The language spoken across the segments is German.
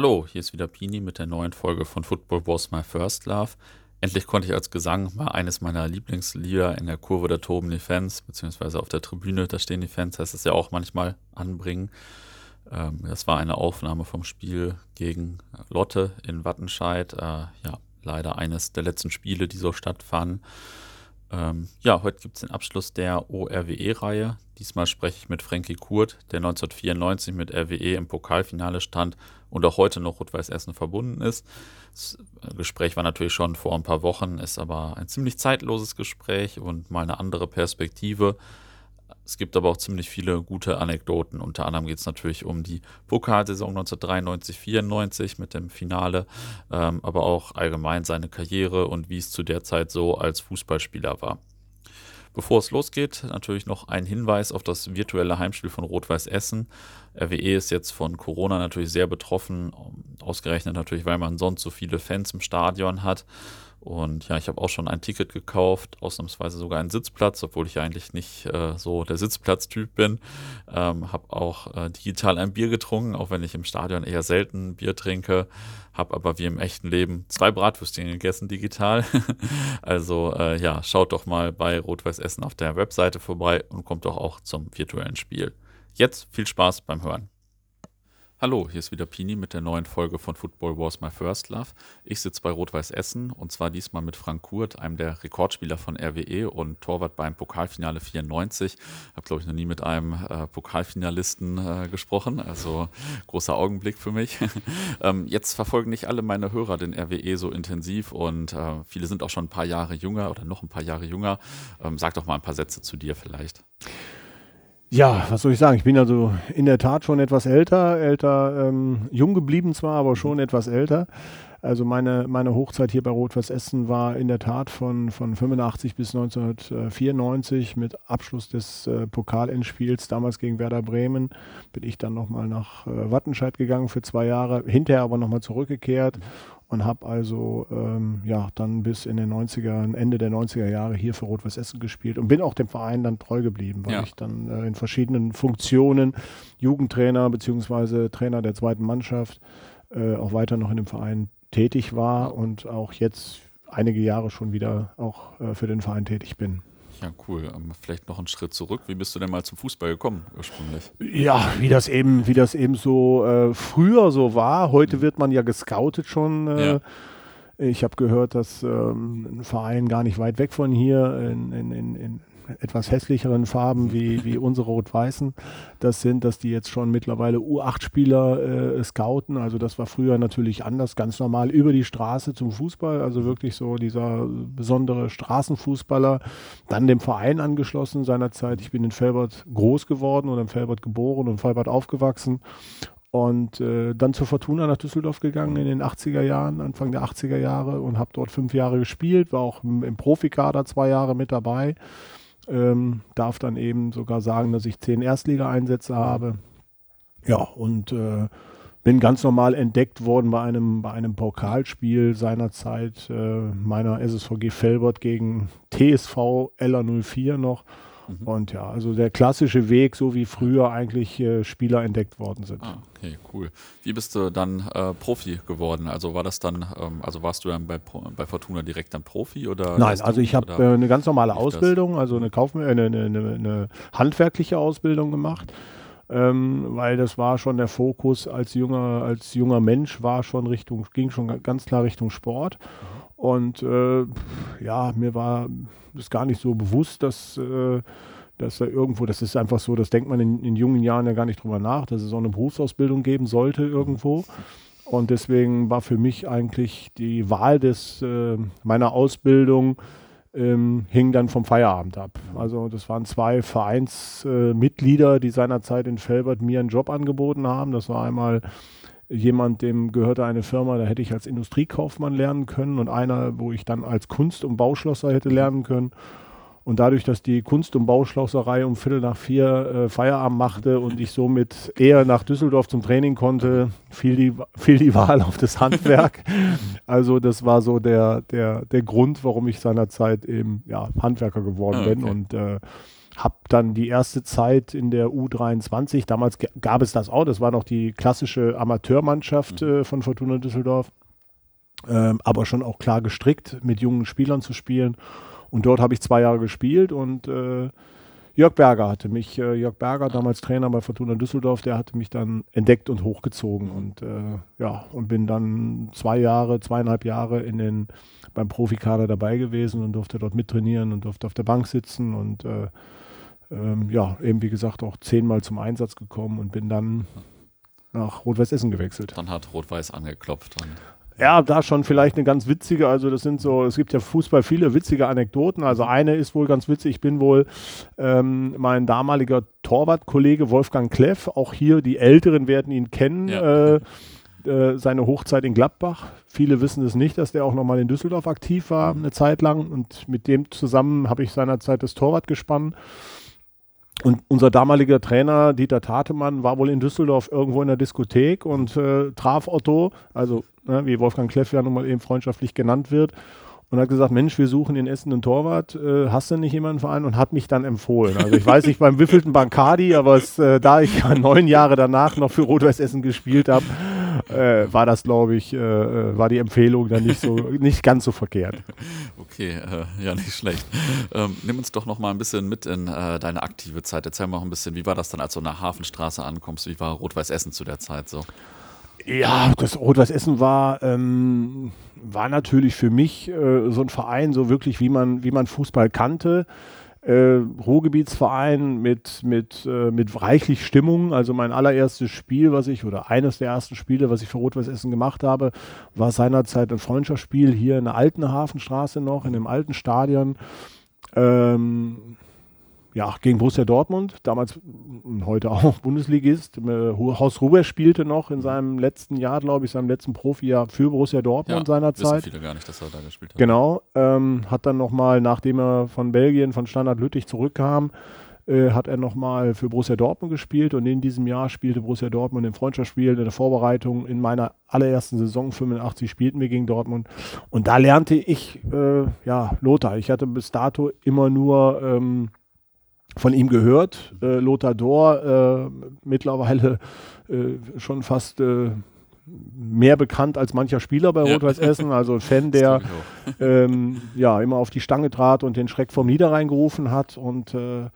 Hallo, hier ist wieder Pini mit der neuen Folge von Football Was My First Love. Endlich konnte ich als Gesang mal eines meiner Lieblingslieder in der Kurve der tobenden Fans, beziehungsweise auf der Tribüne, da stehen die Fans, heißt es ja auch manchmal anbringen. Ähm, das war eine Aufnahme vom Spiel gegen Lotte in Wattenscheid. Äh, ja, leider eines der letzten Spiele, die so stattfanden. Ähm, ja, heute gibt es den Abschluss der ORWE-Reihe. Diesmal spreche ich mit Frankie Kurt, der 1994 mit RWE im Pokalfinale stand und auch heute noch Rot-Weiß Essen verbunden ist. Das Gespräch war natürlich schon vor ein paar Wochen, ist aber ein ziemlich zeitloses Gespräch und mal eine andere Perspektive. Es gibt aber auch ziemlich viele gute Anekdoten. Unter anderem geht es natürlich um die Pokalsaison 1993-94 mit dem Finale, ähm, aber auch allgemein seine Karriere und wie es zu der Zeit so als Fußballspieler war. Bevor es losgeht, natürlich noch ein Hinweis auf das virtuelle Heimspiel von Rot-Weiß Essen. RWE ist jetzt von Corona natürlich sehr betroffen, ausgerechnet natürlich, weil man sonst so viele Fans im Stadion hat. Und ja, ich habe auch schon ein Ticket gekauft, ausnahmsweise sogar einen Sitzplatz, obwohl ich eigentlich nicht äh, so der Sitzplatztyp bin. Ähm, habe auch äh, digital ein Bier getrunken, auch wenn ich im Stadion eher selten Bier trinke. Habe aber wie im echten Leben zwei Bratwürstchen gegessen digital. also äh, ja, schaut doch mal bei Rot-Weiß Essen auf der Webseite vorbei und kommt doch auch zum virtuellen Spiel. Jetzt viel Spaß beim Hören. Hallo, hier ist wieder Pini mit der neuen Folge von Football Wars My First Love. Ich sitze bei Rot-Weiß Essen und zwar diesmal mit Frank Kurt, einem der Rekordspieler von RWE und Torwart beim Pokalfinale 94. Habe, glaube ich, noch nie mit einem äh, Pokalfinalisten äh, gesprochen, also großer Augenblick für mich. ähm, jetzt verfolgen nicht alle meine Hörer den RWE so intensiv und äh, viele sind auch schon ein paar Jahre jünger oder noch ein paar Jahre jünger. Ähm, sag doch mal ein paar Sätze zu dir vielleicht. Ja, was soll ich sagen? Ich bin also in der Tat schon etwas älter, älter, ähm, jung geblieben zwar, aber schon etwas älter. Also meine, meine Hochzeit hier bei Rot-Weiß Essen war in der Tat von, von 85 bis 1994 mit Abschluss des äh, Pokalendspiels, damals gegen Werder Bremen, bin ich dann nochmal nach äh, Wattenscheid gegangen für zwei Jahre, hinterher aber nochmal zurückgekehrt und habe also ähm, ja dann bis in den 90er, Ende der 90er Jahre hier für Rot-Weiß Essen gespielt und bin auch dem Verein dann treu geblieben, weil ja. ich dann äh, in verschiedenen Funktionen Jugendtrainer bzw. Trainer der zweiten Mannschaft äh, auch weiter noch in dem Verein tätig war und auch jetzt einige Jahre schon wieder auch äh, für den Verein tätig bin. Ja, cool. Vielleicht noch einen Schritt zurück. Wie bist du denn mal zum Fußball gekommen ursprünglich? Ja, wie das eben, wie das eben so äh, früher so war. Heute mhm. wird man ja gescoutet schon. Äh, ja. Ich habe gehört, dass ähm, ein Verein gar nicht weit weg von hier in, in, in, etwas hässlicheren Farben wie, wie unsere Rot-Weißen. Das sind, dass die jetzt schon mittlerweile U8-Spieler äh, scouten. Also das war früher natürlich anders, ganz normal über die Straße zum Fußball, also wirklich so dieser besondere Straßenfußballer, dann dem Verein angeschlossen seinerzeit. Ich bin in Felbert groß geworden oder in Felbert geboren und Felbert aufgewachsen. Und äh, dann zur Fortuna nach Düsseldorf gegangen in den 80er Jahren, Anfang der 80er Jahre und habe dort fünf Jahre gespielt, war auch im, im Profikader zwei Jahre mit dabei ähm, darf dann eben sogar sagen, dass ich zehn Erstliga-Einsätze habe. Ja, und äh, bin ganz normal entdeckt worden bei einem, bei einem Pokalspiel seinerzeit äh, meiner SSVG Felbert gegen TSV LA 04 noch. Mhm. Und ja, also der klassische Weg, so wie früher eigentlich äh, Spieler entdeckt worden sind. Ah, okay, cool. Wie bist du dann äh, Profi geworden? Also war das dann, ähm, also warst du dann bei, bei Fortuna direkt dann Profi oder? Nein, also ich habe äh, eine ganz normale Ausbildung, das? also eine, Kauf äh, eine, eine, eine, handwerkliche Ausbildung gemacht. Ähm, weil das war schon der Fokus als junger, als junger Mensch war schon Richtung, ging schon ganz klar Richtung Sport. Mhm. Und äh, ja, mir war das gar nicht so bewusst, dass, äh, dass da irgendwo, das ist einfach so, das denkt man in, in, jungen Jahren ja gar nicht drüber nach, dass es auch eine Berufsausbildung geben sollte irgendwo. Und deswegen war für mich eigentlich die Wahl des, äh, meiner Ausbildung ähm, hing dann vom Feierabend ab. Also das waren zwei Vereinsmitglieder, die seinerzeit in Felbert mir einen Job angeboten haben. Das war einmal jemand, dem gehörte eine Firma, da hätte ich als Industriekaufmann lernen können und einer, wo ich dann als Kunst- und Bauschlosser hätte lernen können. Und dadurch, dass die Kunst- und Bauschlosserei um Viertel nach vier äh, Feierabend machte und ich somit eher nach Düsseldorf zum Training konnte, fiel die, fiel die Wahl auf das Handwerk. also das war so der, der, der Grund, warum ich seinerzeit eben ja, Handwerker geworden ah, okay. bin und äh, habe dann die erste Zeit in der U23, damals gab es das auch, das war noch die klassische Amateurmannschaft mhm. äh, von Fortuna Düsseldorf, ähm, aber schon auch klar gestrickt, mit jungen Spielern zu spielen. Und dort habe ich zwei Jahre gespielt und äh, Jörg Berger hatte mich, äh, Jörg Berger, damals Trainer bei Fortuna Düsseldorf, der hatte mich dann entdeckt und hochgezogen und äh, ja, und bin dann zwei Jahre, zweieinhalb Jahre in den, beim Profikader dabei gewesen und durfte dort mittrainieren und durfte auf der Bank sitzen und äh, ähm, ja, eben wie gesagt auch zehnmal zum Einsatz gekommen und bin dann nach Rot-Weiß Essen gewechselt. Dann hat Rot-Weiß angeklopft. Ja, da schon vielleicht eine ganz witzige, also das sind so, es gibt ja Fußball viele witzige Anekdoten. Also eine ist wohl ganz witzig, ich bin wohl ähm, mein damaliger Torwartkollege Wolfgang Kleff, auch hier die Älteren werden ihn kennen. Ja. Äh, äh, seine Hochzeit in Gladbach. Viele wissen es nicht, dass der auch nochmal in Düsseldorf aktiv war, eine Zeit lang. Und mit dem zusammen habe ich seinerzeit das Torwart gespannt. Und unser damaliger Trainer, Dieter Tatemann, war wohl in Düsseldorf irgendwo in der Diskothek und äh, traf Otto, also ne, wie Wolfgang Kleff ja nun mal eben freundschaftlich genannt wird, und hat gesagt, Mensch, wir suchen in Essen einen Torwart, äh, hast du nicht jemanden Verein? Und hat mich dann empfohlen. Also ich weiß nicht beim wievielten Bankadi, aber es, äh, da ich ja neun Jahre danach noch für Rot-Weiß Essen gespielt habe, äh, war das, glaube ich, äh, äh, war die Empfehlung dann nicht so, nicht ganz so verkehrt. Okay, äh, ja, nicht schlecht. Ähm, nimm uns doch noch mal ein bisschen mit in äh, deine aktive Zeit. Erzähl mal noch ein bisschen, wie war das dann, als du nach Hafenstraße ankommst? Wie war Rot-Weiß Essen zu der Zeit so? Ja, das Rot-Weiß Essen war, ähm, war natürlich für mich äh, so ein Verein, so wirklich, wie man, wie man Fußball kannte äh, Ruhrgebietsverein mit, mit, äh, mit reichlich Stimmung. Also mein allererstes Spiel, was ich, oder eines der ersten Spiele, was ich für Rot-Weiß Essen gemacht habe, war seinerzeit ein Freundschaftsspiel hier in der alten Hafenstraße noch, in dem alten Stadion. Ähm, ja, gegen Borussia Dortmund, damals und heute auch Bundesligist. Äh, Horst Ruber spielte noch in seinem letzten Jahr, glaube ich, seinem letzten Profijahr für Borussia Dortmund ja, seinerzeit. viele gar nicht, dass er da gespielt hat. Genau, ähm, hat dann nochmal, nachdem er von Belgien, von Standard Lüttich zurückkam, äh, hat er nochmal für Borussia Dortmund gespielt und in diesem Jahr spielte Borussia Dortmund im Freundschaftsspiel, in der Vorbereitung. In meiner allerersten Saison, 85, spielten wir gegen Dortmund und da lernte ich, äh, ja, Lothar. Ich hatte bis dato immer nur... Ähm, von ihm gehört. Äh, Lothar Dor, äh, mittlerweile äh, schon fast äh, mehr bekannt als mancher Spieler bei Rot-Weiß Essen, also Fan, der ähm, ja immer auf die Stange trat und den Schreck vom Niederrhein gerufen hat und äh,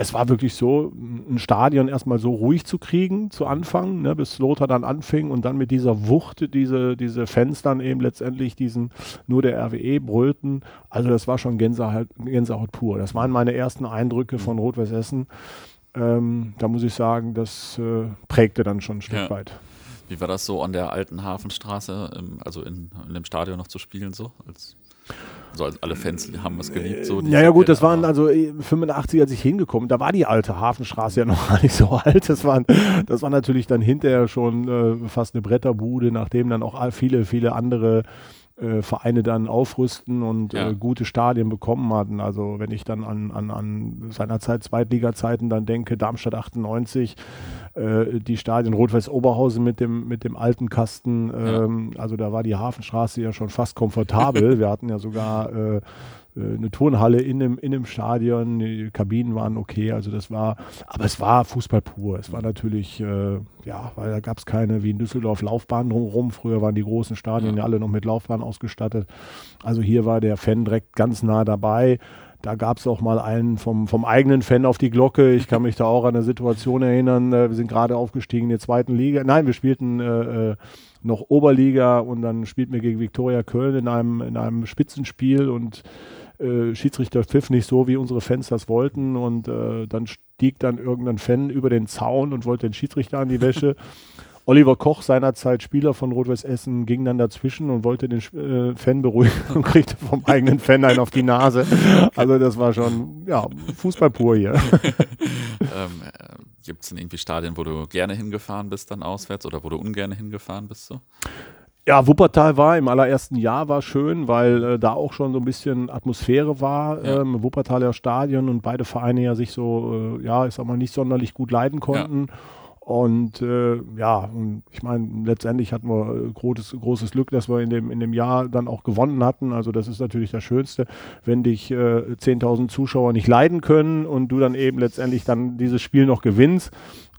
es war wirklich so, ein Stadion erstmal so ruhig zu kriegen zu Anfang, ne, bis Lothar dann anfing und dann mit dieser Wucht, diese, diese Fans dann eben letztendlich diesen, nur der RWE brüllten. Also das war schon Gänsehaut, Gänsehaut pur. Das waren meine ersten Eindrücke von Rot-Weiß Essen. Ähm, da muss ich sagen, das äh, prägte dann schon ein Stück ja. weit. Wie war das so an der alten Hafenstraße, im, also in, in dem Stadion noch zu spielen so? Als so also alle Fans haben es geliebt. So, ja, ja gut, das waren also 85, äh, als ich hingekommen, da war die alte Hafenstraße ja noch gar nicht so alt. Das war, das war natürlich dann hinterher schon äh, fast eine Bretterbude, nachdem dann auch viele, viele andere äh, Vereine dann aufrüsten und ja. äh, gute Stadien bekommen hatten. Also wenn ich dann an, an, an seinerzeit Zweitliga-Zeiten dann denke, Darmstadt 98, äh, die Stadien Rot-Weiß Oberhausen mit dem, mit dem alten Kasten, ähm, ja. also da war die Hafenstraße ja schon fast komfortabel. Wir hatten ja sogar äh, äh, eine Turnhalle in dem, in dem Stadion, die Kabinen waren okay, also das war, aber es war Fußball pur. Es war natürlich, äh, ja, weil da gab es keine, wie in Düsseldorf, Laufbahnen drumherum. Früher waren die großen Stadien ja alle noch mit Laufbahnen ausgestattet. Also hier war der Fan direkt ganz nah dabei. Da gab es auch mal einen vom, vom eigenen Fan auf die Glocke. Ich kann mich da auch an eine Situation erinnern. Äh, wir sind gerade aufgestiegen in der zweiten Liga. Nein, wir spielten äh, äh noch Oberliga und dann spielten wir gegen Viktoria Köln in einem, in einem Spitzenspiel und äh, Schiedsrichter pfiff nicht so, wie unsere Fans das wollten. Und äh, dann stieg dann irgendein Fan über den Zaun und wollte den Schiedsrichter an die Wäsche. Oliver Koch, seinerzeit Spieler von Rot-Weiß Essen, ging dann dazwischen und wollte den äh, Fan beruhigen und kriegte vom eigenen Fan einen auf die Nase. Also das war schon, ja, Fußball pur hier. ähm, äh, Gibt es denn irgendwie Stadien, wo du gerne hingefahren bist dann auswärts oder wo du ungern hingefahren bist so? Ja, Wuppertal war im allerersten Jahr war schön, weil äh, da auch schon so ein bisschen Atmosphäre war. Ja. Ähm, Wuppertaler Stadion und beide Vereine ja sich so, äh, ja, ich sag mal, nicht sonderlich gut leiden konnten. Ja. Und äh, ja, ich meine, letztendlich hatten wir äh, großes, großes Glück, dass wir in dem, in dem Jahr dann auch gewonnen hatten. Also das ist natürlich das Schönste, wenn dich äh, 10.000 Zuschauer nicht leiden können und du dann eben letztendlich dann dieses Spiel noch gewinnst.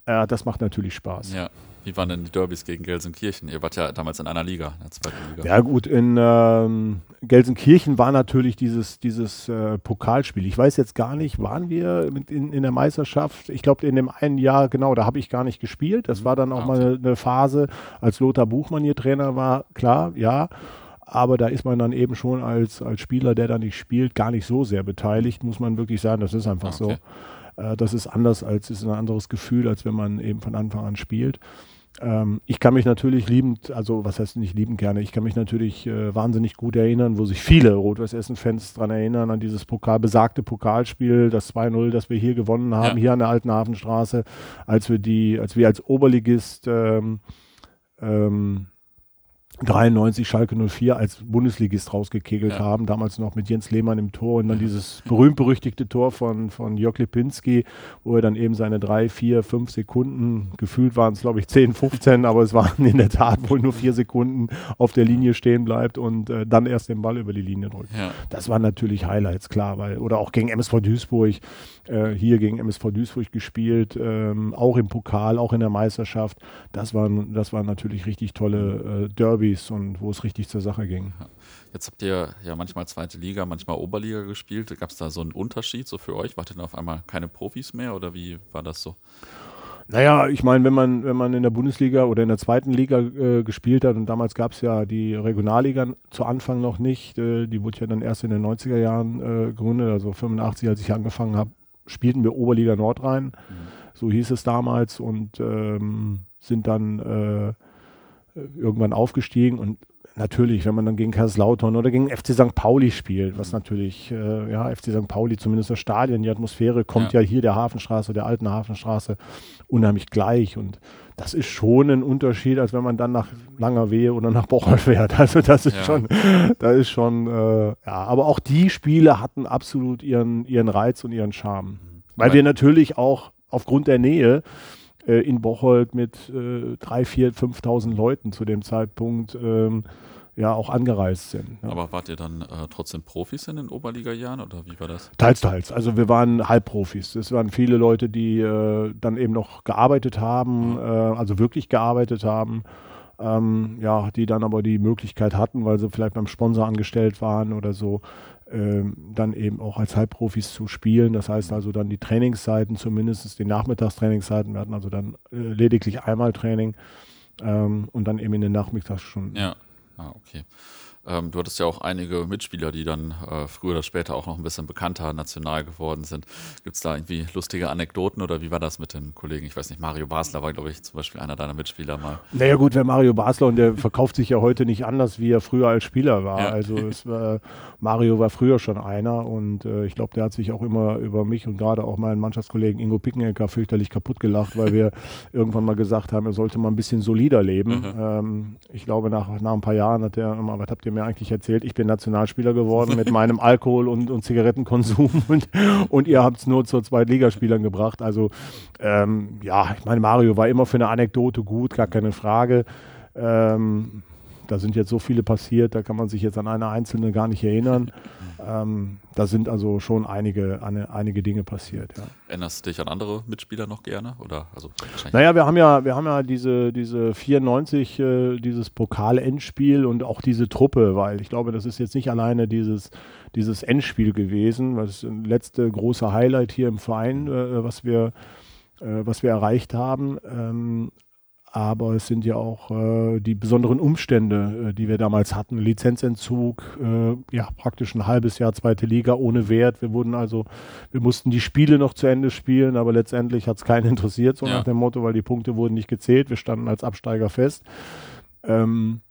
Äh, das macht natürlich Spaß. Ja. Wie waren denn die Derbys gegen Gelsenkirchen? Ihr wart ja damals in einer Liga, in der zweiten Liga. Ja gut, in ähm, Gelsenkirchen war natürlich dieses, dieses äh, Pokalspiel. Ich weiß jetzt gar nicht, waren wir in, in der Meisterschaft? Ich glaube, in dem einen Jahr, genau, da habe ich gar nicht gespielt. Das mhm. war dann auch ah, okay. mal eine, eine Phase, als Lothar Buchmann hier Trainer war. Klar, ja aber da ist man dann eben schon als, als Spieler, der da nicht spielt, gar nicht so sehr beteiligt, muss man wirklich sagen. Das ist einfach ah, okay. so. Äh, das ist anders als ist ein anderes Gefühl, als wenn man eben von Anfang an spielt. Ähm, ich kann mich natürlich liebend, also was heißt nicht liebend gerne, ich kann mich natürlich äh, wahnsinnig gut erinnern, wo sich viele Rot-Weiß-Essen-Fans daran erinnern, an dieses Pokal, besagte Pokalspiel, das 2-0, das wir hier gewonnen haben, ja. hier an der Alten Hafenstraße, als wir die, als wir als Oberligist ähm, ähm, 93 Schalke 04 als Bundesligist rausgekegelt ja. haben, damals noch mit Jens Lehmann im Tor und dann dieses berühmt-berüchtigte Tor von, von Jörg Lipinski, wo er dann eben seine drei, vier, fünf Sekunden, gefühlt waren es glaube ich 10, 15, aber es waren in der Tat wohl nur vier Sekunden auf der Linie stehen bleibt und äh, dann erst den Ball über die Linie drückt. Ja. Das waren natürlich Highlights, klar, weil, oder auch gegen MSV Duisburg, hier gegen MSV Duisburg gespielt, ähm, auch im Pokal, auch in der Meisterschaft. Das waren, das waren natürlich richtig tolle äh, Derby Derbys und wo es richtig zur Sache ging. Jetzt habt ihr ja manchmal zweite Liga, manchmal Oberliga gespielt. Gab es da so einen Unterschied so für euch? Wart ihr dann auf einmal keine Profis mehr oder wie war das so? Naja, ich meine, wenn man, wenn man in der Bundesliga oder in der zweiten Liga äh, gespielt hat, und damals gab es ja die Regionalliga zu Anfang noch nicht, äh, die wurde ja dann erst in den 90er Jahren äh, gegründet, also 85, als ich angefangen habe, spielten wir Oberliga Nordrhein, mhm. so hieß es damals, und ähm, sind dann äh, irgendwann aufgestiegen und natürlich, wenn man dann gegen Kaiserslautern oder gegen FC St. Pauli spielt, was natürlich, äh, ja, FC St. Pauli, zumindest das Stadion, die Atmosphäre kommt ja. ja. hier der Hafenstraße, der alten Hafenstraße, unheimlich gleich und das ist schon ein Unterschied, als wenn man dann nach Langerwehe oder nach Bocholt fährt. Also das ist ja. schon, das ist schon, äh, ja, aber auch die Spiele hatten absolut ihren, ihren Reiz und ihren Charme. Weil aber wir natürlich auch aufgrund der Nähe äh, in Bocholt mit äh, 3, 4, 5.000 Leuten zu dem Zeitpunkt ähm, ja auch angereist sind. Ne? Aber wart ihr dann äh, trotzdem Profis in den Oberliga-Jahren oder wie war das? Teils, teils. Also wir waren Halbprofis. Es waren viele Leute, die äh, dann eben noch gearbeitet haben, mhm. äh, also wirklich gearbeitet haben. Ähm, ja, die dann aber die Möglichkeit hatten, weil sie vielleicht beim Sponsor angestellt waren oder so, ähm, dann eben auch als Halbprofis zu spielen. Das heißt also dann die Trainingszeiten, zumindest die Nachmittagstrainingszeiten. Wir hatten also dann äh, lediglich einmal Training ähm, und dann eben in den Nachmittagsstunden. Ja, ah, okay. Ähm, du hattest ja auch einige Mitspieler, die dann äh, früher oder später auch noch ein bisschen bekannter national geworden sind. Gibt es da irgendwie lustige Anekdoten oder wie war das mit den Kollegen? Ich weiß nicht, Mario Basler war, glaube ich, zum Beispiel einer deiner Mitspieler mal. Naja gut, wer Mario Basler und der verkauft sich ja heute nicht anders, wie er früher als Spieler war. Ja. Also war, Mario war früher schon einer und äh, ich glaube, der hat sich auch immer über mich und gerade auch meinen Mannschaftskollegen Ingo Pickenecker fürchterlich kaputt gelacht, weil wir irgendwann mal gesagt haben, er sollte mal ein bisschen solider leben. Mhm. Ähm, ich glaube, nach, nach ein paar Jahren hat er immer, was habt ihr ihr mir eigentlich erzählt, ich bin Nationalspieler geworden mit meinem Alkohol- und, und Zigarettenkonsum und, und ihr habt es nur zur Zweitligaspielern gebracht. Also ähm, ja, ich meine, Mario war immer für eine Anekdote gut, gar keine Frage. Ähm, da sind jetzt so viele passiert, da kann man sich jetzt an eine einzelne gar nicht erinnern. ähm, da sind also schon einige, eine, einige Dinge passiert. Ja. Erinnerst du dich an andere Mitspieler noch gerne? Oder, also naja, wir haben ja, wir haben ja diese, diese 94, äh, dieses Pokal-Endspiel und auch diese Truppe, weil ich glaube, das ist jetzt nicht alleine dieses, dieses Endspiel gewesen, das letzte große Highlight hier im Verein, äh, was wir äh, was wir erreicht haben. Aber es sind ja auch äh, die besonderen Umstände, äh, die wir damals hatten. Lizenzentzug, äh, ja, praktisch ein halbes Jahr zweite Liga ohne Wert. Wir wurden also, wir mussten die Spiele noch zu Ende spielen, aber letztendlich hat es keinen interessiert, so ja. nach dem Motto, weil die Punkte wurden nicht gezählt. Wir standen als Absteiger fest. Ähm,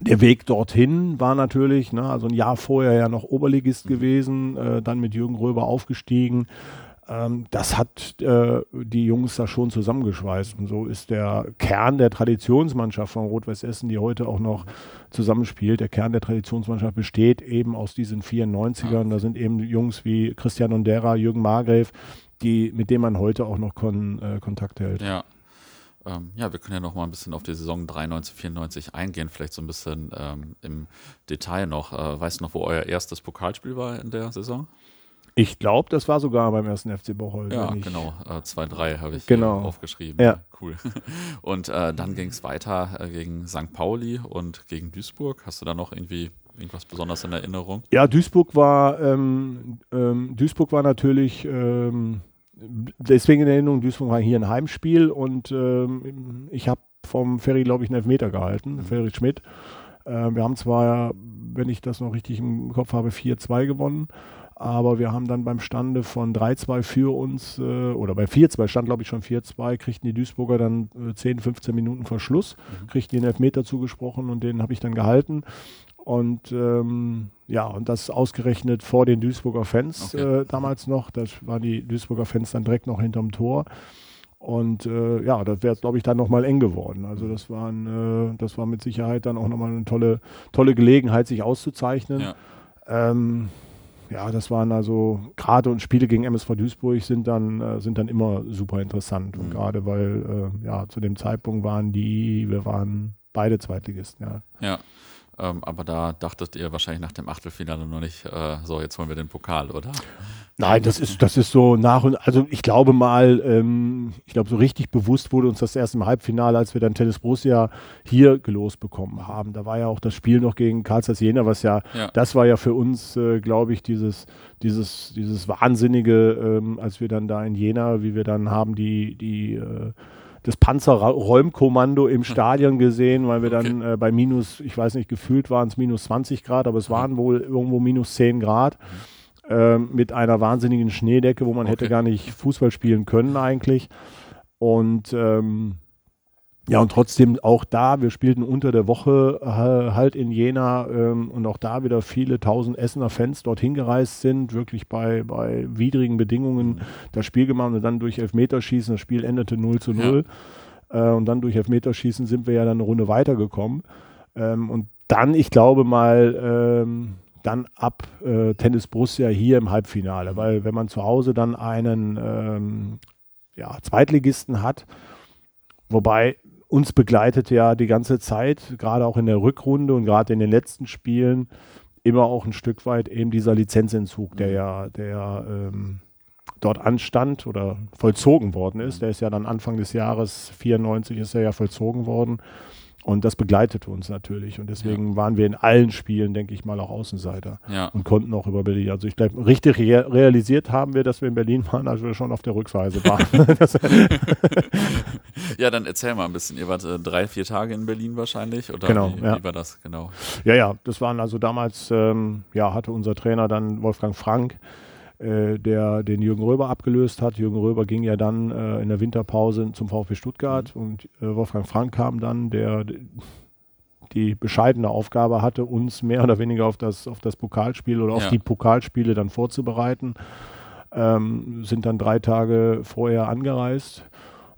der Weg dorthin war natürlich, ne, also ein Jahr vorher ja noch Oberligist gewesen, äh, dann mit Jürgen Röber aufgestiegen ähm, das hat äh, die Jungs da schon zusammengeschweißt. Und so ist der Kern der Traditionsmannschaft von Rot-Weiß Essen, die heute auch noch zusammenspielt, der Kern der Traditionsmannschaft besteht eben aus diesen 94ern. Da sind eben Jungs wie Christian Ondera, Jürgen Margrave, die, mit denen man heute auch noch kon, äh, Kontakt hält. Ja. Ähm, ja, wir können ja noch mal ein bisschen auf die Saison 93, 94 eingehen, vielleicht so ein bisschen ähm, im Detail noch. Äh, weißt du noch, wo euer erstes Pokalspiel war in der Saison? Ich glaube, das war sogar beim ersten FC Bocholt. Ja, genau. Äh, 2-3 habe ich genau. aufgeschrieben. Ja. Cool. Und äh, dann ging es weiter äh, gegen St. Pauli und gegen Duisburg. Hast du da noch irgendwie irgendwas besonders in Erinnerung? Ja, Duisburg war, ähm, ähm, Duisburg war natürlich ähm, deswegen in Erinnerung, Duisburg war hier ein Heimspiel und ähm, ich habe vom Ferry, glaube ich, einen Elfmeter gehalten, mhm. Ferry Schmidt. Äh, wir haben zwar, wenn ich das noch richtig im Kopf habe, 4-2 gewonnen, aber wir haben dann beim Stande von 3-2 für uns, äh, oder bei 4-2 stand, glaube ich, schon 4-2, kriegten die Duisburger dann äh, 10, 15 Minuten vor Schluss, mhm. kriegten den Elfmeter zugesprochen und den habe ich dann gehalten. Und ähm, ja, und das ausgerechnet vor den Duisburger Fans okay. äh, damals noch. Das waren die Duisburger Fans dann direkt noch hinterm Tor. Und äh, ja, das wäre, glaube ich, dann nochmal eng geworden. Also das, waren, äh, das war mit Sicherheit dann auch nochmal eine tolle, tolle Gelegenheit, sich auszuzeichnen. Ja. Ähm, ja, das waren also gerade und Spiele gegen MSV Duisburg sind dann, äh, sind dann immer super interessant. Und mhm. gerade weil äh, ja, zu dem Zeitpunkt waren die, wir waren beide Zweitligisten, ja. Ja. Ähm, aber da dachtet ihr wahrscheinlich nach dem Achtelfinale noch nicht, äh, so jetzt holen wir den Pokal, oder? Nein, das ist, das ist so nach und also ich glaube mal, ähm, ich glaube, so richtig bewusst wurde uns das erst im Halbfinale, als wir dann Tennis Borussia hier gelost bekommen haben. Da war ja auch das Spiel noch gegen Karlsruhe Jena, was ja, ja, das war ja für uns, äh, glaube ich, dieses, dieses, dieses Wahnsinnige, ähm, als wir dann da in Jena, wie wir dann haben, die, die äh, das Panzerräumkommando im Stadion gesehen, weil wir okay. dann äh, bei minus, ich weiß nicht, gefühlt waren es minus 20 Grad, aber es mhm. waren wohl irgendwo minus 10 Grad äh, mit einer wahnsinnigen Schneedecke, wo man okay. hätte gar nicht Fußball spielen können eigentlich. Und ähm, ja, und trotzdem auch da, wir spielten unter der Woche halt in Jena ähm, und auch da wieder viele tausend Essener Fans dorthin gereist sind, wirklich bei, bei widrigen Bedingungen mhm. das Spiel gemacht und dann durch Elfmeterschießen, das Spiel endete 0 zu 0 ja. äh, und dann durch Elfmeterschießen sind wir ja dann eine Runde weitergekommen ähm, und dann, ich glaube mal, ähm, dann ab äh, Tennis Borussia hier im Halbfinale, weil wenn man zu Hause dann einen ähm, ja, Zweitligisten hat, wobei uns begleitet ja die ganze Zeit, gerade auch in der Rückrunde und gerade in den letzten Spielen, immer auch ein Stück weit eben dieser Lizenzentzug, der mhm. ja, der ähm, dort anstand oder vollzogen worden ist. Mhm. Der ist ja dann Anfang des Jahres 94 ist er ja vollzogen worden. Und das begleitete uns natürlich. Und deswegen ja. waren wir in allen Spielen, denke ich mal, auch Außenseiter ja. und konnten auch über Berlin. Also ich glaube, richtig re realisiert haben wir, dass wir in Berlin waren, als wir schon auf der Rückreise waren. ja, dann erzähl mal ein bisschen. Ihr wart äh, drei, vier Tage in Berlin wahrscheinlich? Oder genau, wie, ja. wie war das genau? Ja, ja, das waren also damals, ähm, ja, hatte unser Trainer dann Wolfgang Frank der den Jürgen Röber abgelöst hat. Jürgen Röber ging ja dann äh, in der Winterpause zum VfB Stuttgart mhm. und äh, Wolfgang Frank kam dann, der die bescheidene Aufgabe hatte, uns mehr oder weniger auf das, auf das Pokalspiel oder auf ja. die Pokalspiele dann vorzubereiten. Ähm, sind dann drei Tage vorher angereist.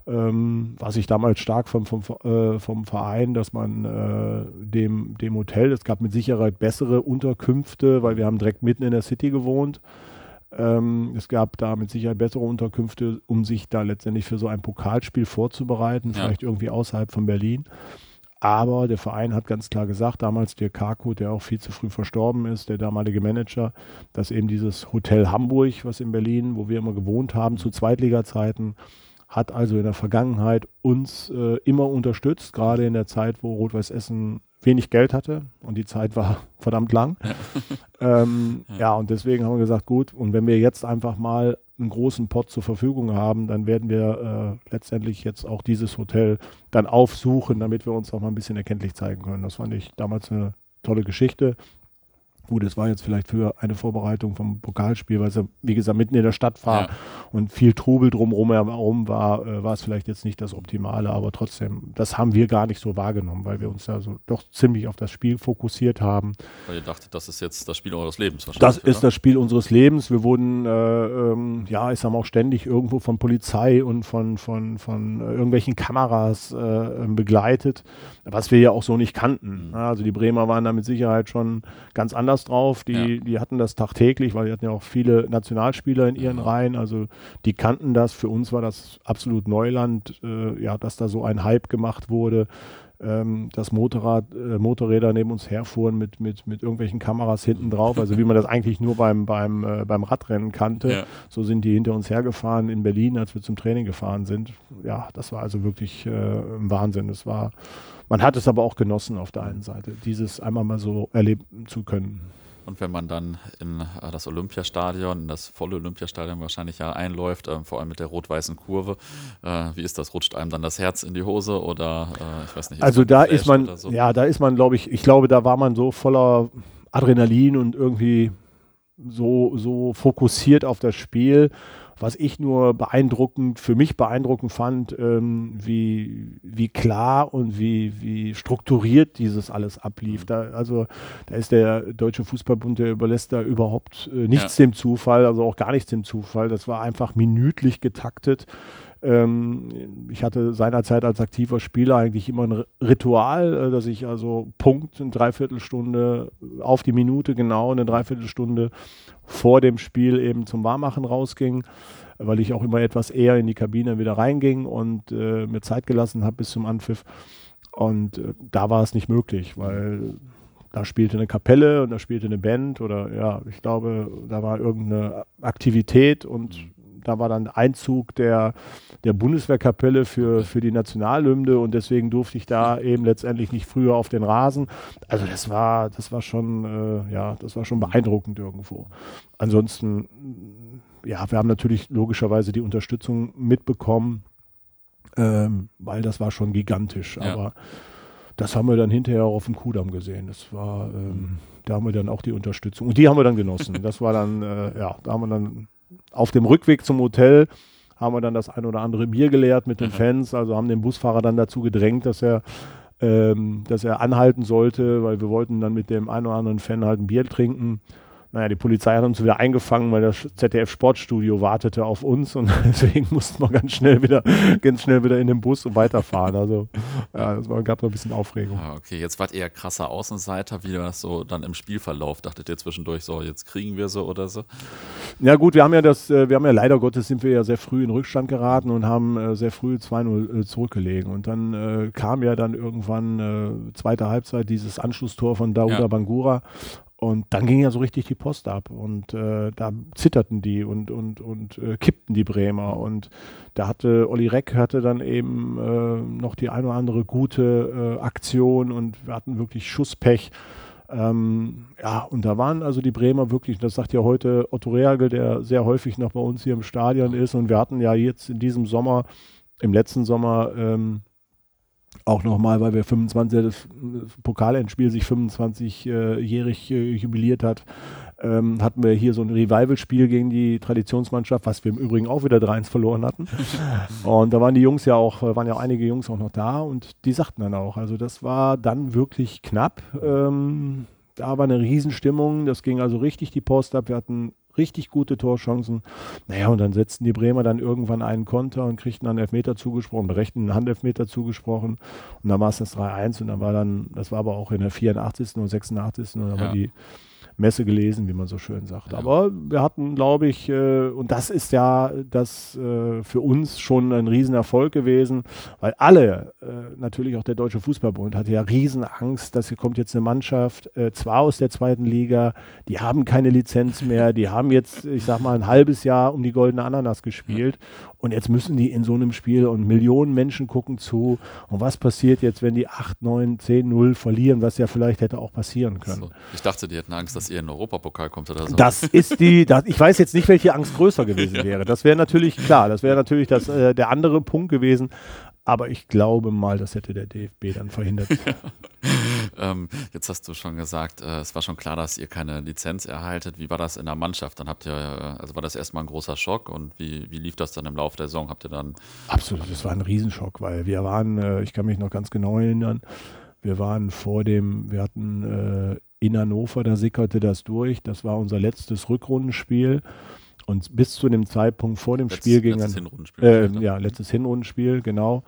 Ähm, was ich damals stark vom, vom, äh, vom Verein, dass man äh, dem, dem Hotel, es gab mit Sicherheit bessere Unterkünfte, weil wir haben direkt mitten in der City gewohnt. Ähm, es gab da mit Sicherheit bessere Unterkünfte, um sich da letztendlich für so ein Pokalspiel vorzubereiten, ja. vielleicht irgendwie außerhalb von Berlin. Aber der Verein hat ganz klar gesagt, damals der Karko, der auch viel zu früh verstorben ist, der damalige Manager, dass eben dieses Hotel Hamburg, was in Berlin, wo wir immer gewohnt haben, zu Zweitliga-Zeiten, hat also in der Vergangenheit uns äh, immer unterstützt, gerade in der Zeit, wo Rot-Weiß Essen wenig Geld hatte und die Zeit war verdammt lang. Ja. Ähm, ja. ja. und deswegen haben wir gesagt, gut, und wenn wir jetzt einfach mal einen großen Pot zur Verfügung haben, dann werden wir äh, letztendlich jetzt auch dieses Hotel dann aufsuchen, damit wir uns auch mal ein bisschen erkenntlich zeigen können. Das fand ich damals eine tolle Geschichte. Gut, es war jetzt vielleicht für eine Vorbereitung vom Pokalspiel, weil es ja, wie gesagt, mitten in der Stadt war ja. und viel Trubel drumherum herum war, äh, war es vielleicht jetzt nicht das Optimale, aber trotzdem, das haben wir gar nicht so wahrgenommen, weil wir uns ja so doch ziemlich auf das Spiel fokussiert haben. Weil ihr dachtet, das ist jetzt das Spiel eures Lebens wahrscheinlich. Das oder? ist das Spiel unseres Lebens. Wir wurden, äh, ähm, ja, ich sag mal auch ständig irgendwo von Polizei und von, von, von irgendwelchen Kameras äh, begleitet, was wir ja auch so nicht kannten. Mhm. Also die Bremer waren da mit Sicherheit schon ganz anders das drauf, die, ja. die hatten das tagtäglich, weil die hatten ja auch viele Nationalspieler in ihren ja. Reihen, also die kannten das. Für uns war das absolut Neuland, äh, ja, dass da so ein Hype gemacht wurde ähm, dass Motorrad, äh, Motorräder neben uns herfuhren mit, mit, mit irgendwelchen Kameras hinten drauf, also wie man das eigentlich nur beim, beim, äh, beim Radrennen kannte. Ja. So sind die hinter uns hergefahren in Berlin, als wir zum Training gefahren sind. Ja, das war also wirklich äh, ein Wahnsinn. Das war, man hat es aber auch genossen auf der einen Seite, dieses einmal mal so erleben zu können. Und wenn man dann in äh, das Olympiastadion, in das volle Olympiastadion wahrscheinlich ja einläuft, äh, vor allem mit der rot-weißen Kurve, äh, wie ist das? Rutscht einem dann das Herz in die Hose oder äh, ich weiß nicht. Also da ist man, so? ja, da ist man, glaube ich, ich glaube, da war man so voller Adrenalin und irgendwie so, so fokussiert auf das Spiel was ich nur beeindruckend, für mich beeindruckend fand, ähm, wie, wie klar und wie, wie strukturiert dieses alles ablief. Da, also da ist der Deutsche Fußballbund, der überlässt da überhaupt äh, nichts ja. dem Zufall, also auch gar nichts dem Zufall. Das war einfach minütlich getaktet. Ähm, ich hatte seinerzeit als aktiver Spieler eigentlich immer ein Ritual, äh, dass ich also Punkt, eine Dreiviertelstunde auf die Minute genau, eine Dreiviertelstunde vor dem Spiel eben zum Warmachen rausging, weil ich auch immer etwas eher in die Kabine wieder reinging und äh, mir Zeit gelassen habe bis zum Anpfiff. Und äh, da war es nicht möglich, weil da spielte eine Kapelle und da spielte eine Band oder ja, ich glaube, da war irgendeine Aktivität und mhm da war dann Einzug der, der Bundeswehrkapelle für, für die Nationalhymne und deswegen durfte ich da eben letztendlich nicht früher auf den Rasen. Also das war, das war schon, äh, ja, das war schon beeindruckend irgendwo. Ansonsten, ja, wir haben natürlich logischerweise die Unterstützung mitbekommen, ähm, weil das war schon gigantisch. Ja. Aber das haben wir dann hinterher auch auf dem Kudamm gesehen. Das war, ähm, da haben wir dann auch die Unterstützung. Und die haben wir dann genossen. Das war dann, äh, ja, da haben wir dann auf dem Rückweg zum Hotel haben wir dann das ein oder andere Bier geleert mit den mhm. Fans, also haben den Busfahrer dann dazu gedrängt, dass er, ähm, dass er anhalten sollte, weil wir wollten dann mit dem einen oder anderen Fan halt ein Bier trinken. Naja, die Polizei hat uns wieder eingefangen, weil das ZDF Sportstudio wartete auf uns und deswegen mussten wir ganz schnell wieder, ganz schnell wieder in den Bus und weiterfahren. Also ja, es gab noch ein bisschen Aufregung. Ah, okay, jetzt wart ihr krasser Außenseiter, wie war das so dann im Spielverlauf? Dachtet ihr zwischendurch so, jetzt kriegen wir so oder so? Ja gut, wir haben ja das, äh, wir haben ja leider Gottes sind wir ja sehr früh in Rückstand geraten und haben äh, sehr früh 2-0 äh, zurückgelegen. Und dann äh, kam ja dann irgendwann äh, zweite Halbzeit dieses Anschlusstor von Dauda ja. Bangura und dann ging ja so richtig die Post ab und äh, da zitterten die und, und, und äh, kippten die Bremer. Und da hatte Olli Reck hatte dann eben äh, noch die eine oder andere gute äh, Aktion und wir hatten wirklich Schusspech. Ähm, ja, und da waren also die Bremer wirklich, das sagt ja heute Otto Reagel, der sehr häufig noch bei uns hier im Stadion ist. Und wir hatten ja jetzt in diesem Sommer, im letzten Sommer, ähm, auch nochmal, weil wir 25, das Pokalendspiel sich 25-jährig äh, jubiliert hat, ähm, hatten wir hier so ein Revival-Spiel gegen die Traditionsmannschaft, was wir im Übrigen auch wieder 3-1 verloren hatten. und da waren die Jungs ja auch, waren ja einige Jungs auch noch da und die sagten dann auch, also das war dann wirklich knapp. Ähm, da war eine Riesenstimmung, das ging also richtig die Post ab. Wir hatten richtig gute Torchancen. Naja, und dann setzten die Bremer dann irgendwann einen Konter und kriegten einen Elfmeter zugesprochen, berechtigten Handelfmeter zugesprochen. Und dann war es das 3-1 und dann war dann, das war aber auch in der 84. und 86. und dann ja. war die Messe gelesen, wie man so schön sagt. Ja. Aber wir hatten, glaube ich, äh, und das ist ja das äh, für uns schon ein Riesenerfolg gewesen, weil alle, äh, natürlich auch der Deutsche Fußballbund, hatte ja Riesenangst, dass hier kommt jetzt eine Mannschaft, äh, zwar aus der zweiten Liga, die haben keine Lizenz mehr, die haben jetzt, ich sag mal, ein halbes Jahr um die goldene Ananas gespielt und jetzt müssen die in so einem Spiel und Millionen Menschen gucken zu. Und was passiert jetzt, wenn die 8, 9, 10, 0 verlieren, was ja vielleicht hätte auch passieren können. So. Ich dachte, die hätten Angst, dass ihr in den Europapokal kommt oder so. Das ist die, das, ich weiß jetzt nicht, welche Angst größer gewesen ja. wäre. Das wäre natürlich klar, das wäre natürlich das, äh, der andere Punkt gewesen. Aber ich glaube mal, das hätte der DFB dann verhindert. ähm, jetzt hast du schon gesagt, äh, es war schon klar, dass ihr keine Lizenz erhaltet. Wie war das in der Mannschaft? Dann habt ihr, äh, also war das erstmal ein großer Schock und wie, wie lief das dann im Laufe der Saison? Habt ihr dann. Absolut, das war ein Riesenschock, weil wir waren, äh, ich kann mich noch ganz genau erinnern, wir waren vor dem, wir hatten äh, in Hannover, da sickerte das durch. Das war unser letztes Rückrundenspiel. Und bis zu dem Zeitpunkt vor dem Letz, Spiel gegen letztes Hinrundenspiel, äh, ja, letztes Hinrundenspiel, genau,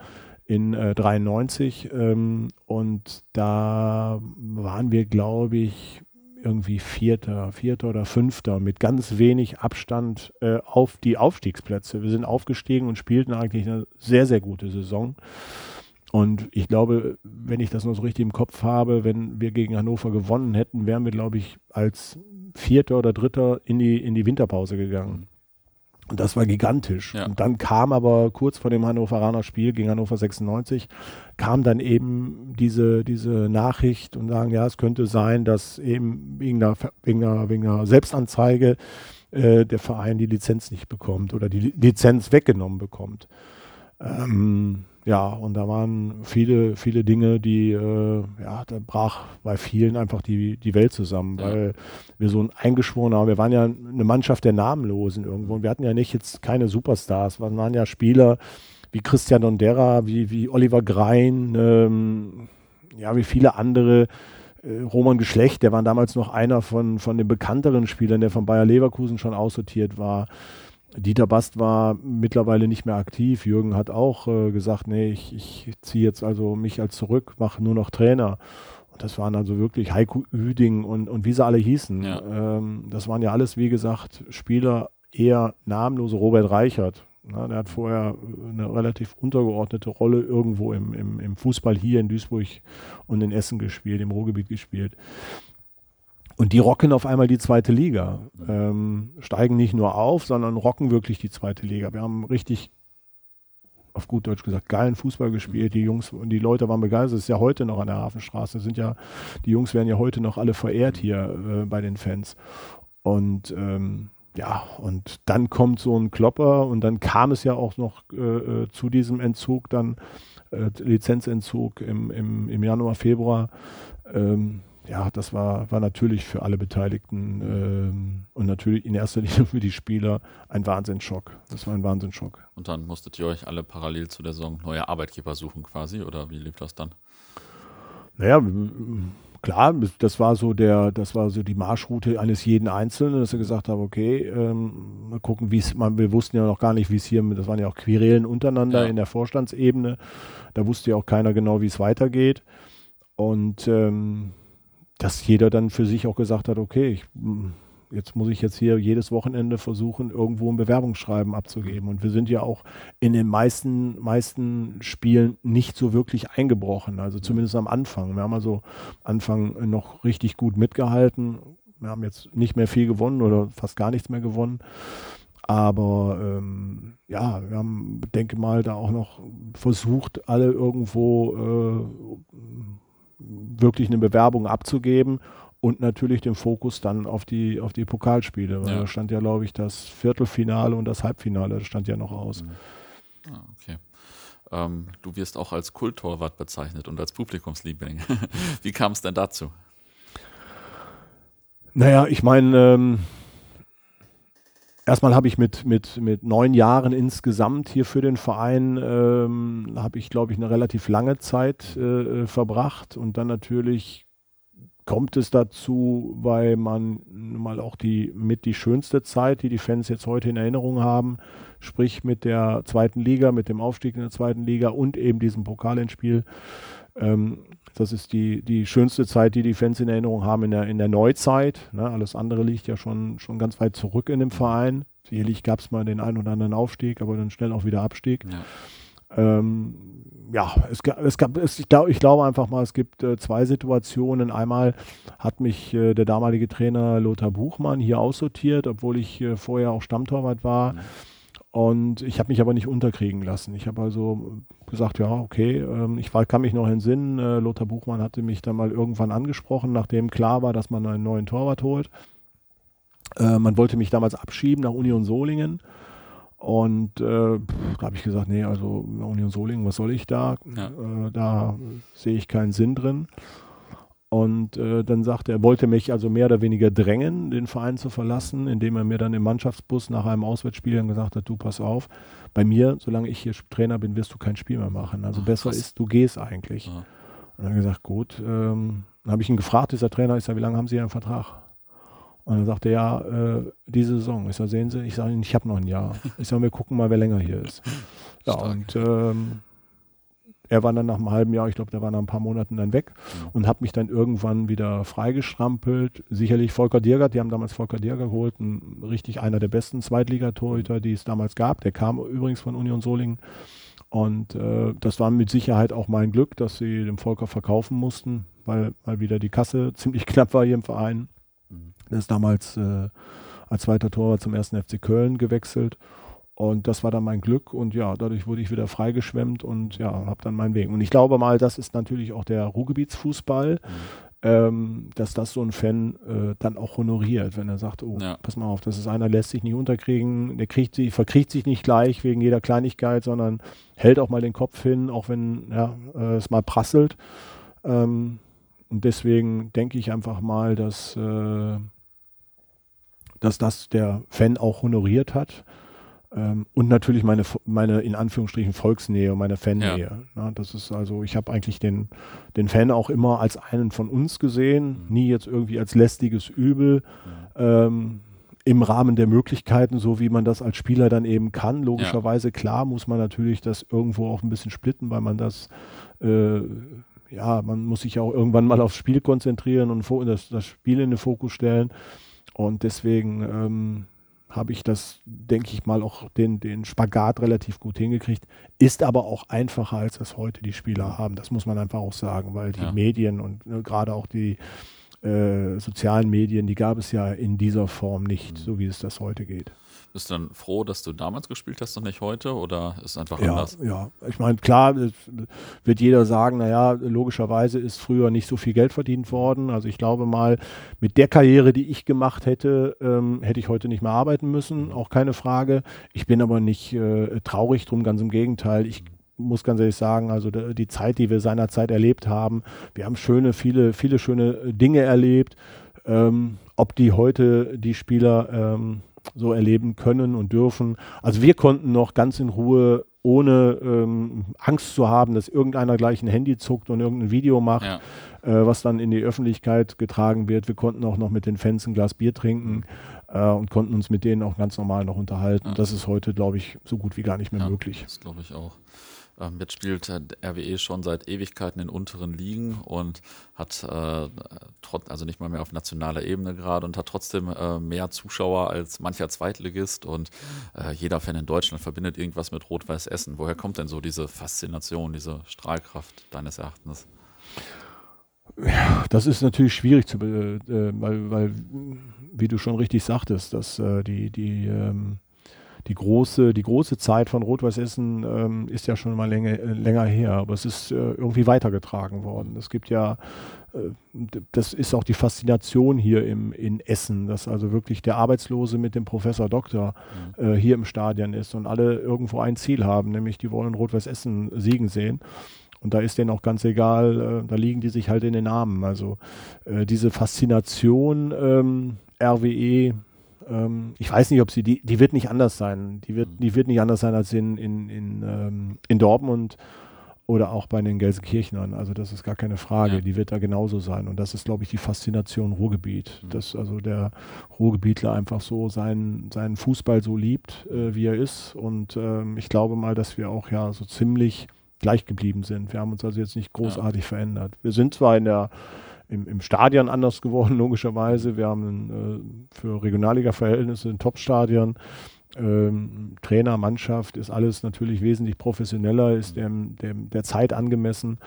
in äh, 93. Ähm, und da waren wir, glaube ich, irgendwie Vierter, Vierter oder Fünfter mit ganz wenig Abstand äh, auf die Aufstiegsplätze. Wir sind aufgestiegen und spielten eigentlich eine sehr, sehr gute Saison. Und ich glaube, wenn ich das noch so richtig im Kopf habe, wenn wir gegen Hannover gewonnen hätten, wären wir, glaube ich, als Vierter oder Dritter in die, in die Winterpause gegangen. Und das war gigantisch. Ja. Und dann kam aber kurz vor dem Hannoveraner Spiel gegen Hannover 96, kam dann eben diese, diese Nachricht und sagen, ja, es könnte sein, dass eben wegen einer, wegen einer, wegen einer Selbstanzeige äh, der Verein die Lizenz nicht bekommt oder die Lizenz weggenommen bekommt. Ähm, ja, und da waren viele, viele Dinge, die, äh, ja, da brach bei vielen einfach die, die Welt zusammen, ja. weil wir so ein eingeschworener, wir waren ja eine Mannschaft der Namenlosen irgendwo und wir hatten ja nicht jetzt keine Superstars, wir waren ja Spieler wie Christian Dondera, wie, wie Oliver Grein, ähm, ja, wie viele andere, äh, Roman Geschlecht, der war damals noch einer von, von den bekannteren Spielern, der von Bayer Leverkusen schon aussortiert war. Dieter Bast war mittlerweile nicht mehr aktiv. Jürgen hat auch äh, gesagt, nee, ich, ich ziehe jetzt also mich als zurück, mache nur noch Trainer. Und das waren also wirklich Heiko Üding und, und wie sie alle hießen. Ja. Ähm, das waren ja alles, wie gesagt, Spieler eher namenlose. Robert Reichert, na, der hat vorher eine relativ untergeordnete Rolle irgendwo im, im, im Fußball hier in Duisburg und in Essen gespielt, im Ruhrgebiet gespielt. Und die rocken auf einmal die zweite Liga. Ähm, steigen nicht nur auf, sondern rocken wirklich die zweite Liga. Wir haben richtig, auf gut Deutsch gesagt, geilen Fußball gespielt. Die Jungs und die Leute waren begeistert. Das ist ja heute noch an der Hafenstraße. Sind ja, die Jungs werden ja heute noch alle verehrt hier äh, bei den Fans. Und ähm, ja, und dann kommt so ein Klopper und dann kam es ja auch noch äh, äh zu diesem Entzug, dann äh, Lizenzentzug im, im, im Januar, Februar. Ähm, ja, das war, war natürlich für alle Beteiligten ähm, und natürlich in erster Linie für die Spieler ein Wahnsinnsschock. Das war ein Wahnsinnsschock. Und dann musstet ihr euch alle parallel zu der Saison neue Arbeitgeber suchen quasi oder wie lief das dann? Naja, klar, das war so der, das war so die Marschroute eines jeden Einzelnen, dass er gesagt hat, okay, ähm, mal gucken, wie es, wir wussten ja noch gar nicht, wie es hier, das waren ja auch Querelen untereinander ja. in der Vorstandsebene. Da wusste ja auch keiner genau, wie es weitergeht. Und ähm, dass jeder dann für sich auch gesagt hat, okay, ich, jetzt muss ich jetzt hier jedes Wochenende versuchen, irgendwo ein Bewerbungsschreiben abzugeben. Und wir sind ja auch in den meisten, meisten Spielen nicht so wirklich eingebrochen, also zumindest am Anfang. Wir haben also Anfang noch richtig gut mitgehalten. Wir haben jetzt nicht mehr viel gewonnen oder fast gar nichts mehr gewonnen. Aber ähm, ja, wir haben, denke mal, da auch noch versucht, alle irgendwo äh, wirklich eine Bewerbung abzugeben und natürlich den Fokus dann auf die, auf die Pokalspiele. Weil ja. Da stand ja, glaube ich, das Viertelfinale und das Halbfinale, das stand ja noch aus. Mhm. Ah, okay. Ähm, du wirst auch als Kulttorwart bezeichnet und als Publikumsliebling. Wie kam es denn dazu? Naja, ich meine, ähm, Erstmal habe ich mit, mit, mit neun Jahren insgesamt hier für den Verein, ähm, habe ich, glaube ich, eine relativ lange Zeit äh, verbracht. Und dann natürlich kommt es dazu, weil man mal auch die mit die schönste Zeit, die die Fans jetzt heute in Erinnerung haben, sprich mit der zweiten Liga, mit dem Aufstieg in der zweiten Liga und eben diesem Pokalendspiel, ähm, das ist die, die schönste Zeit, die die Fans in Erinnerung haben in der, in der Neuzeit. Ne? Alles andere liegt ja schon, schon ganz weit zurück in dem Verein. Sicherlich gab es mal den einen oder anderen Aufstieg, aber dann schnell auch wieder Abstieg. Ja. Ähm, ja, es, es gab, es, ich, glaub, ich glaube einfach mal, es gibt äh, zwei Situationen. Einmal hat mich äh, der damalige Trainer Lothar Buchmann hier aussortiert, obwohl ich äh, vorher auch Stammtorwart war. Mhm. Und ich habe mich aber nicht unterkriegen lassen. Ich habe also gesagt, ja, okay, ähm, ich war, kann mich noch entsinnen, äh, Lothar Buchmann hatte mich dann mal irgendwann angesprochen, nachdem klar war, dass man einen neuen Torwart holt. Äh, man wollte mich damals abschieben nach Union Solingen. Und äh, da habe ich gesagt, nee, also Union Solingen, was soll ich da? Ja. Äh, da sehe ich keinen Sinn drin. Und äh, dann sagte er, wollte mich also mehr oder weniger drängen, den Verein zu verlassen, indem er mir dann im Mannschaftsbus nach einem Auswärtsspiel dann gesagt hat, du pass auf, bei mir, solange ich hier Trainer bin, wirst du kein Spiel mehr machen. Also Ach, besser krass. ist, du gehst eigentlich. Ja. Und dann gesagt, gut. Ähm, dann habe ich ihn gefragt, dieser Trainer, ich sage, wie lange haben Sie einen Vertrag? Und dann sagte er, ja, äh, diese Saison. Ich sage, sehen Sie, ich sage, ich habe noch ein Jahr. Ich sage, wir gucken mal, wer länger hier ist. Ja, Stark. und ähm, er war dann nach einem halben Jahr, ich glaube, der war nach ein paar Monaten dann weg ja. und habe mich dann irgendwann wieder freigestrampelt. Sicherlich Volker Diergert, die haben damals Volker Diergert geholt, ein, richtig einer der besten Zweitligatorhüter, die es damals gab. Der kam übrigens von Union Solingen. Und äh, das war mit Sicherheit auch mein Glück, dass sie den Volker verkaufen mussten, weil mal wieder die Kasse ziemlich knapp war hier im Verein. Mhm. Der ist damals äh, als zweiter Torwart zum ersten FC Köln gewechselt. Und das war dann mein Glück und ja, dadurch wurde ich wieder freigeschwemmt und ja, habe dann meinen Weg. Und ich glaube mal, das ist natürlich auch der Ruhrgebietsfußball, mhm. ähm, dass das so ein Fan äh, dann auch honoriert, wenn er sagt, oh, ja. pass mal auf, das ist einer, lässt sich nicht unterkriegen, der kriegt sich, verkriegt sich nicht gleich wegen jeder Kleinigkeit, sondern hält auch mal den Kopf hin, auch wenn ja, äh, es mal prasselt. Ähm, und deswegen denke ich einfach mal, dass, äh, dass das der Fan auch honoriert hat. Ähm, und natürlich meine, meine in Anführungsstrichen Volksnähe und meine Fannähe. Ja. Na, das ist also, ich habe eigentlich den, den Fan auch immer als einen von uns gesehen, mhm. nie jetzt irgendwie als lästiges Übel. Mhm. Ähm, im Rahmen der Möglichkeiten, so wie man das als Spieler dann eben kann. Logischerweise, ja. klar, muss man natürlich das irgendwo auch ein bisschen splitten, weil man das, äh, ja, man muss sich auch irgendwann mal aufs Spiel konzentrieren und das, das Spiel in den Fokus stellen. Und deswegen, ähm, habe ich das, denke ich mal, auch den, den Spagat relativ gut hingekriegt. Ist aber auch einfacher, als das heute die Spieler haben. Das muss man einfach auch sagen, weil die ja. Medien und ne, gerade auch die äh, sozialen Medien, die gab es ja in dieser Form nicht, mhm. so wie es das heute geht. Bist du dann froh, dass du damals gespielt hast und nicht heute oder ist es einfach ja, anders? Ja, ich meine, klar, wird jeder sagen, naja, logischerweise ist früher nicht so viel Geld verdient worden. Also ich glaube mal, mit der Karriere, die ich gemacht hätte, ähm, hätte ich heute nicht mehr arbeiten müssen, auch keine Frage. Ich bin aber nicht äh, traurig drum, ganz im Gegenteil. Ich muss ganz ehrlich sagen, also die Zeit, die wir seinerzeit erlebt haben, wir haben schöne, viele, viele schöne Dinge erlebt. Ähm, ob die heute die Spieler ähm, so erleben können und dürfen. Also wir konnten noch ganz in Ruhe, ohne ähm, Angst zu haben, dass irgendeiner gleich ein Handy zuckt und irgendein Video macht, ja. äh, was dann in die Öffentlichkeit getragen wird. Wir konnten auch noch mit den Fans ein Glas Bier trinken äh, und konnten uns mit denen auch ganz normal noch unterhalten. Ja. Das ist heute, glaube ich, so gut wie gar nicht mehr ja, möglich. Das glaube ich auch. Ähm, jetzt spielt äh, RWE schon seit Ewigkeiten in unteren Ligen und hat äh, trotz, also nicht mal mehr auf nationaler Ebene gerade und hat trotzdem äh, mehr Zuschauer als mancher Zweitligist und äh, jeder Fan in Deutschland verbindet irgendwas mit Rot-Weiß Essen. Woher kommt denn so diese Faszination, diese Strahlkraft deines Erachtens? Ja, das ist natürlich schwierig zu, äh, weil, weil, wie du schon richtig sagtest, dass äh, die, die ähm, die große, die große Zeit von Rot-Weiß Essen ähm, ist ja schon mal länger, länger her, aber es ist äh, irgendwie weitergetragen worden. Es gibt ja, äh, das ist auch die Faszination hier im, in Essen, dass also wirklich der Arbeitslose mit dem Professor Doktor mhm. äh, hier im Stadion ist und alle irgendwo ein Ziel haben, nämlich die wollen Rot-Weiß Essen siegen sehen. Und da ist denen auch ganz egal, äh, da liegen die sich halt in den Armen. Also äh, diese Faszination ähm, RWE, ähm, ich weiß nicht, ob sie, die, die wird nicht anders sein. Die wird, die wird nicht anders sein als in, in, in, ähm, in Dortmund oder auch bei den Gelsenkirchnern. Also das ist gar keine Frage. Ja. Die wird da genauso sein. Und das ist, glaube ich, die Faszination Ruhrgebiet. Mhm. Dass also der Ruhrgebietler einfach so seinen, seinen Fußball so liebt, äh, wie er ist. Und ähm, ich glaube mal, dass wir auch ja so ziemlich gleich geblieben sind. Wir haben uns also jetzt nicht großartig ja. verändert. Wir sind zwar in der im, im Stadion anders geworden, logischerweise. Wir haben äh, für Regionalliga-Verhältnisse ein Top-Stadion. Ähm, Trainer, Mannschaft ist alles natürlich wesentlich professioneller, ist dem, dem, der Zeit angemessen.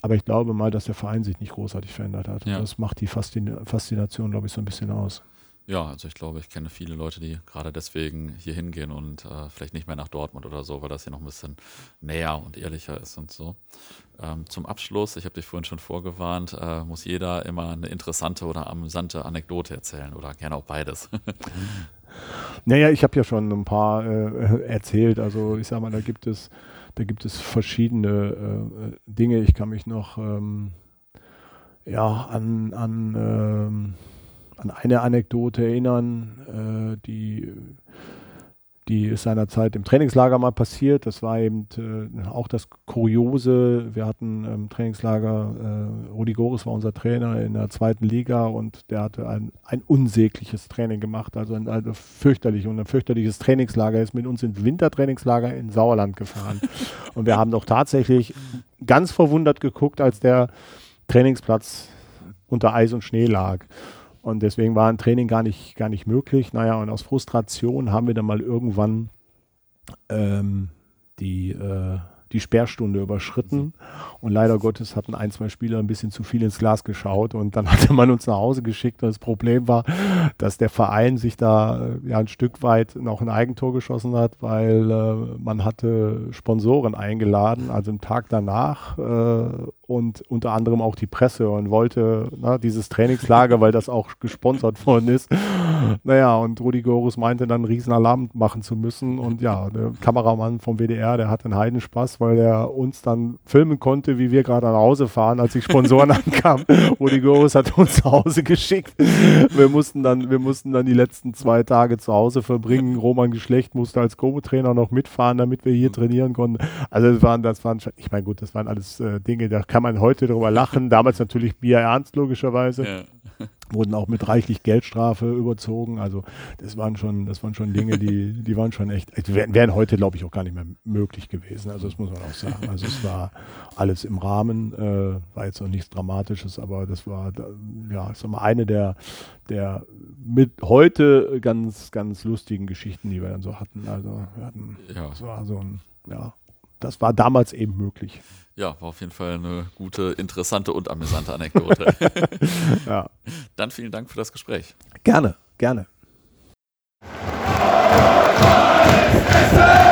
Aber ich glaube mal, dass der Verein sich nicht großartig verändert hat. Ja. Das macht die Faszination, glaube ich, so ein bisschen aus. Ja, also ich glaube, ich kenne viele Leute, die gerade deswegen hier hingehen und äh, vielleicht nicht mehr nach Dortmund oder so, weil das hier noch ein bisschen näher und ehrlicher ist und so. Ähm, zum Abschluss, ich habe dich vorhin schon vorgewarnt, äh, muss jeder immer eine interessante oder amüsante Anekdote erzählen oder gerne auch beides. naja, ich habe ja schon ein paar äh, erzählt. Also ich sage mal, da gibt es, da gibt es verschiedene äh, Dinge. Ich kann mich noch ähm, ja, an, an ähm, an eine Anekdote erinnern, äh, die, die ist seinerzeit im Trainingslager mal passiert. Das war eben äh, auch das Kuriose. Wir hatten im Trainingslager, äh, Rudi Goris war unser Trainer in der zweiten Liga und der hatte ein, ein unsägliches Training gemacht, also ein, also fürchterlich und ein fürchterliches Trainingslager. Er ist mit uns ins Wintertrainingslager in Sauerland gefahren. und wir haben doch tatsächlich ganz verwundert geguckt, als der Trainingsplatz unter Eis und Schnee lag. Und deswegen war ein Training gar nicht, gar nicht möglich. Naja, und aus Frustration haben wir dann mal irgendwann ähm, die, äh, die Sperrstunde überschritten. Und leider Gottes hatten ein, zwei Spieler ein bisschen zu viel ins Glas geschaut und dann hatte man uns nach Hause geschickt. Und das Problem war, dass der Verein sich da äh, ja ein Stück weit noch ein Eigentor geschossen hat, weil äh, man hatte Sponsoren eingeladen, also am Tag danach äh, und unter anderem auch die Presse und wollte na, dieses Trainingslager, weil das auch gesponsert worden ist. Naja, und Rudi Gorus meinte dann einen riesen Alarm machen zu müssen. Und ja, der Kameramann vom WDR, der hatte einen Heidenspaß, weil er uns dann filmen konnte, wie wir gerade nach Hause fahren, als die Sponsoren ankamen. Rudi Gorus hat uns zu Hause geschickt. Wir mussten dann, wir mussten dann die letzten zwei Tage zu Hause verbringen. Roman Geschlecht musste als Co-Trainer noch mitfahren, damit wir hier trainieren konnten. Also das waren, das waren, ich meine, gut, das waren alles äh, Dinge, da kann man heute darüber lachen. Damals natürlich Bier ernst, logischerweise. Ja. Wurden auch mit reichlich Geldstrafe überzogen. Also das waren schon, das waren schon Dinge, die, die waren schon echt, wären, wären heute, glaube ich, auch gar nicht mehr möglich gewesen. Also das muss man auch sagen. Also es war alles im Rahmen, äh, war jetzt noch nichts Dramatisches, aber das war, ja, ich sag mal, eine der, der mit heute ganz, ganz lustigen Geschichten, die wir dann so hatten. Also wir hatten, ja. das war so ein, ja, das war damals eben möglich. Ja, war auf jeden Fall eine gute, interessante und amüsante Anekdote. ja. Dann vielen Dank für das Gespräch. Gerne, gerne. Oh,